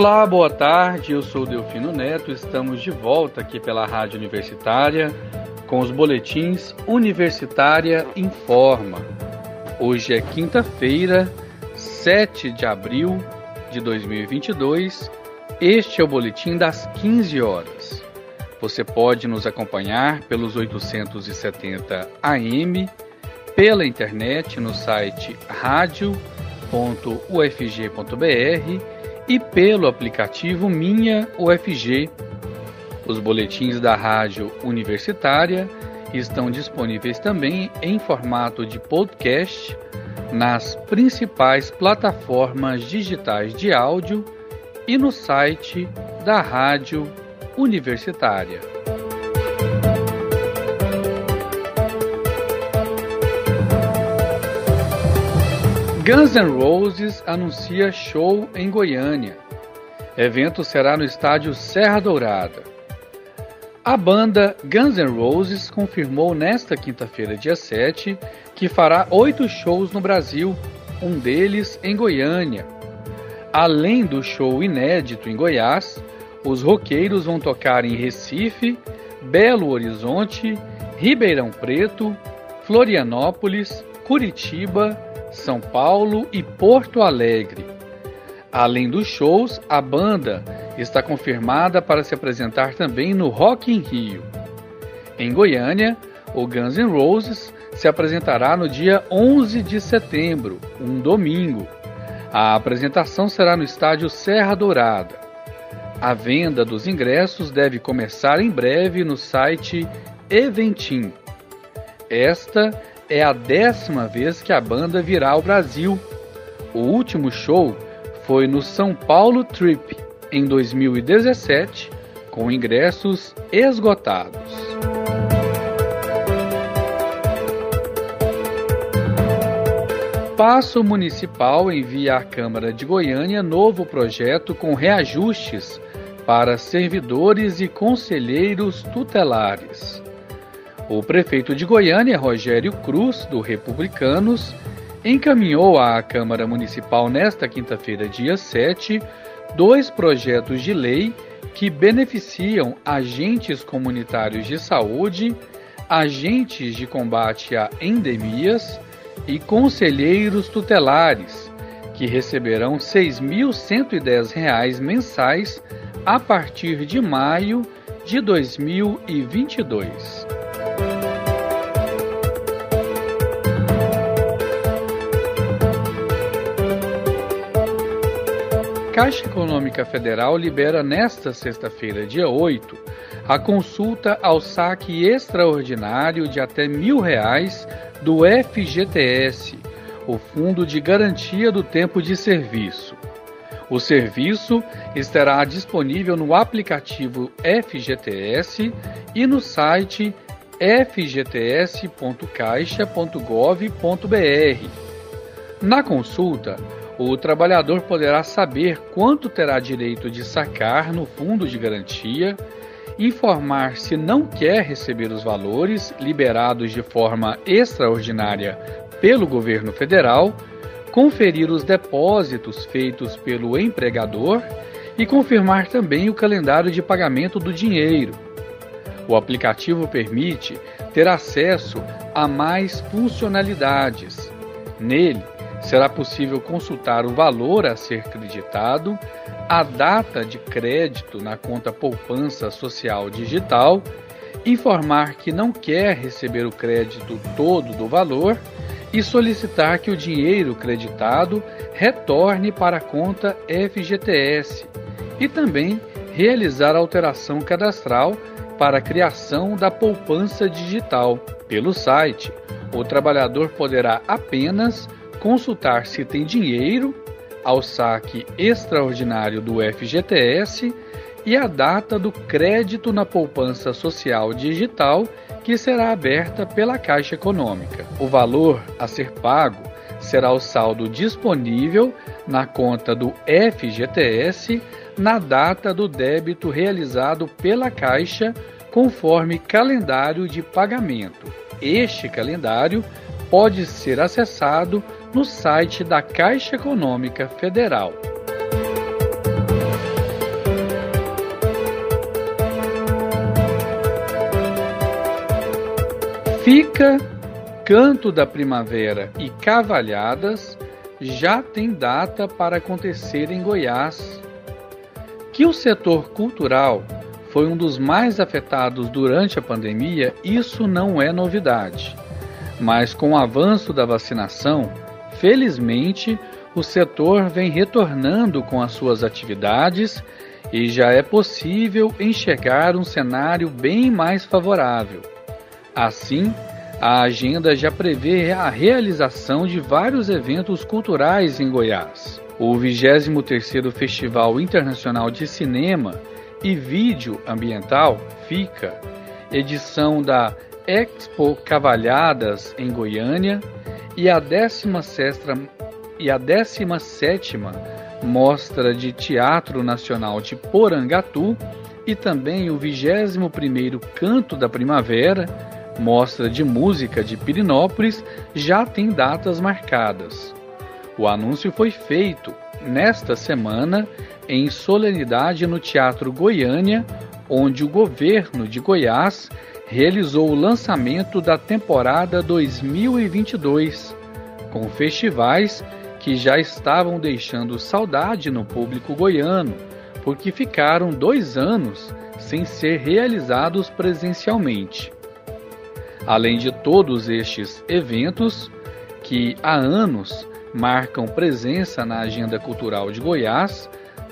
Olá, boa tarde. Eu sou Delfino Neto. Estamos de volta aqui pela Rádio Universitária com os boletins Universitária Informa. Hoje é quinta-feira, 7 de abril de 2022. Este é o boletim das 15 horas. Você pode nos acompanhar pelos 870 AM, pela internet no site radio.ufg.br e pelo aplicativo Minha UFG. Os boletins da Rádio Universitária estão disponíveis também em formato de podcast nas principais plataformas digitais de áudio e no site da Rádio Universitária. Guns N' Roses anuncia show em Goiânia. Evento será no estádio Serra Dourada. A banda Guns N' Roses confirmou nesta quinta-feira, dia 7, que fará oito shows no Brasil, um deles em Goiânia. Além do show inédito em Goiás, os roqueiros vão tocar em Recife, Belo Horizonte, Ribeirão Preto, Florianópolis, Curitiba, São Paulo e Porto Alegre. Além dos shows, a banda está confirmada para se apresentar também no Rock in Rio. Em Goiânia, o Guns N' Roses se apresentará no dia 11 de setembro, um domingo. A apresentação será no estádio Serra Dourada. A venda dos ingressos deve começar em breve no site Eventim. Esta é a décima vez que a banda virá ao Brasil. O último show foi no São Paulo Trip, em 2017, com ingressos esgotados. Passo Municipal envia à Câmara de Goiânia novo projeto com reajustes para servidores e conselheiros tutelares. O prefeito de Goiânia, Rogério Cruz, do Republicanos, encaminhou à Câmara Municipal nesta quinta-feira, dia 7, dois projetos de lei que beneficiam agentes comunitários de saúde, agentes de combate a endemias e conselheiros tutelares, que receberão R$ 6.110 mensais a partir de maio de 2022. Caixa Econômica Federal libera nesta sexta-feira, dia 8, a consulta ao saque extraordinário de até mil reais do FGTS, o Fundo de Garantia do Tempo de Serviço. O serviço estará disponível no aplicativo FGTS e no site fgts.caixa.gov.br. Na consulta, o trabalhador poderá saber quanto terá direito de sacar no fundo de garantia, informar se não quer receber os valores liberados de forma extraordinária pelo governo federal conferir os depósitos feitos pelo empregador e confirmar também o calendário de pagamento do dinheiro. O aplicativo permite ter acesso a mais funcionalidades. Nele, será possível consultar o valor a ser creditado, a data de crédito na conta poupança social digital, informar que não quer receber o crédito todo do valor e solicitar que o dinheiro creditado retorne para a conta FGTS e também realizar alteração cadastral para a criação da poupança digital. Pelo site, o trabalhador poderá apenas consultar se tem dinheiro ao saque extraordinário do FGTS e a data do crédito na poupança social digital que será aberta pela Caixa Econômica. O valor a ser pago será o saldo disponível na conta do FGTS na data do débito realizado pela Caixa, conforme calendário de pagamento. Este calendário pode ser acessado no site da Caixa Econômica Federal. Fica, Canto da Primavera e Cavalhadas já tem data para acontecer em Goiás. Que o setor cultural foi um dos mais afetados durante a pandemia, isso não é novidade. Mas com o avanço da vacinação, felizmente, o setor vem retornando com as suas atividades e já é possível enxergar um cenário bem mais favorável. Assim, a agenda já prevê a realização de vários eventos culturais em Goiás. O 23º Festival Internacional de Cinema e Vídeo Ambiental, FICA, edição da Expo Cavalhadas em Goiânia e a 17ª e a 17ª Mostra de Teatro Nacional de Porangatu e também o 21º Canto da Primavera, Mostra de Música de Pirinópolis, já tem datas marcadas. O anúncio foi feito nesta semana em solenidade no Teatro Goiânia, onde o governo de Goiás realizou o lançamento da temporada 2022, com festivais que já estavam deixando saudade no público goiano, porque ficaram dois anos sem ser realizados presencialmente. Além de todos estes eventos, que há anos marcam presença na agenda cultural de Goiás,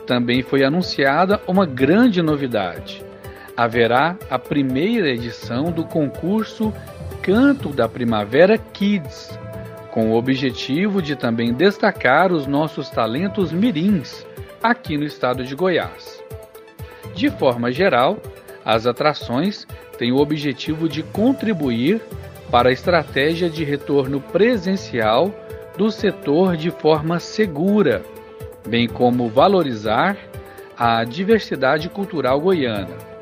também foi anunciada uma grande novidade. Haverá a primeira edição do concurso Canto da Primavera Kids, com o objetivo de também destacar os nossos talentos mirins aqui no estado de Goiás. De forma geral, as atrações têm o objetivo de contribuir para a estratégia de retorno presencial do setor de forma segura, bem como valorizar a diversidade cultural goiana.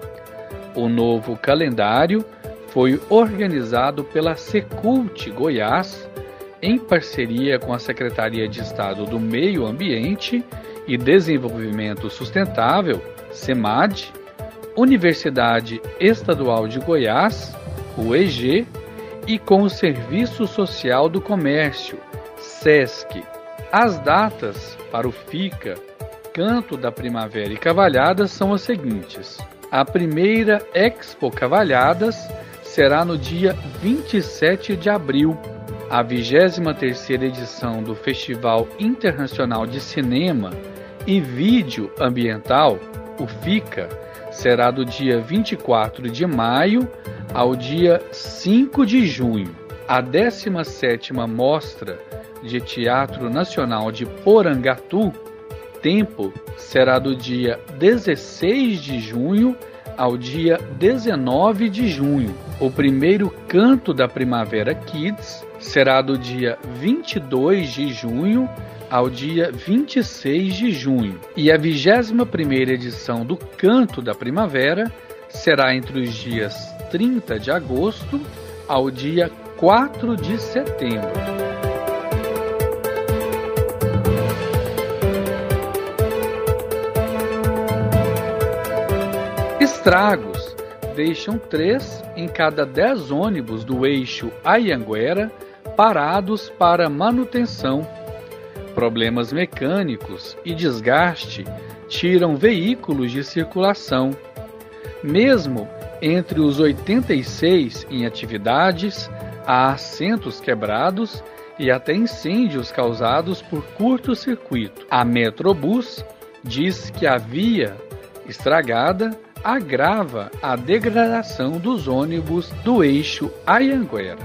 O novo calendário foi organizado pela Secult Goiás em parceria com a Secretaria de Estado do Meio Ambiente e Desenvolvimento Sustentável, SEMAD, Universidade Estadual de Goiás, UEG, e com o Serviço Social do Comércio, SESC. As datas para o FICA, Canto da Primavera e Cavalhadas são as seguintes. A primeira Expo Cavalhadas será no dia 27 de abril a 23ª edição do Festival Internacional de Cinema e Vídeo Ambiental, o FICA, será do dia 24 de maio ao dia 5 de junho. A 17ª Mostra de Teatro Nacional de Porangatu, Tempo, será do dia 16 de junho ao dia 19 de junho. O primeiro canto da Primavera Kids será do dia 22 de junho ao dia 26 de junho. E a 21ª edição do Canto da Primavera será entre os dias 30 de agosto ao dia 4 de setembro. Estragos deixam três em cada dez ônibus do eixo Ayanguera parados para manutenção. Problemas mecânicos e desgaste tiram veículos de circulação. Mesmo entre os 86 em atividades, há assentos quebrados e até incêndios causados por curto-circuito. A Metrobus diz que a via estragada agrava a degradação dos ônibus do eixo Ayanguera.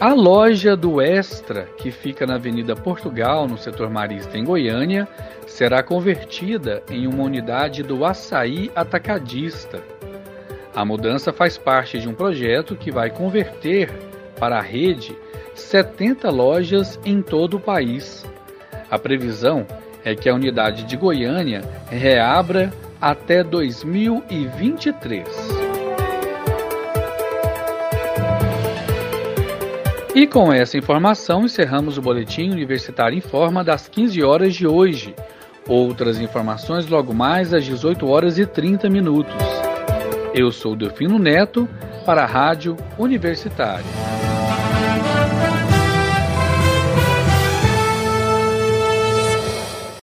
A loja do Extra, que fica na Avenida Portugal, no setor marista em Goiânia, será convertida em uma unidade do Açaí Atacadista. A mudança faz parte de um projeto que vai converter para a rede 70 lojas em todo o país. A previsão é que a unidade de Goiânia reabra até 2023. E com essa informação encerramos o Boletim Universitário em Forma das 15 horas de hoje. Outras informações logo mais às 18 horas e 30 minutos. Eu sou Delfino Neto para a Rádio Universitária.